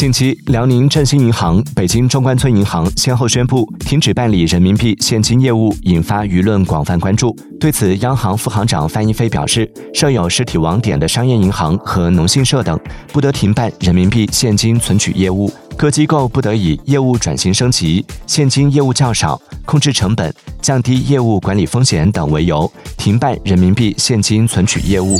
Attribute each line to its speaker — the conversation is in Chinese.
Speaker 1: 近期辽宁振兴银行北京中关村银行先后宣布停止办理人民币现金业务引发舆论广泛关注对此央行副行长范一飞表示设有实体网点的商业银行和农信社等不得停办人民币现金存取业务各机构不得以业务转型升级现金业务较少控制成本降低业务管理风险等为由停办人民币现金存取业务。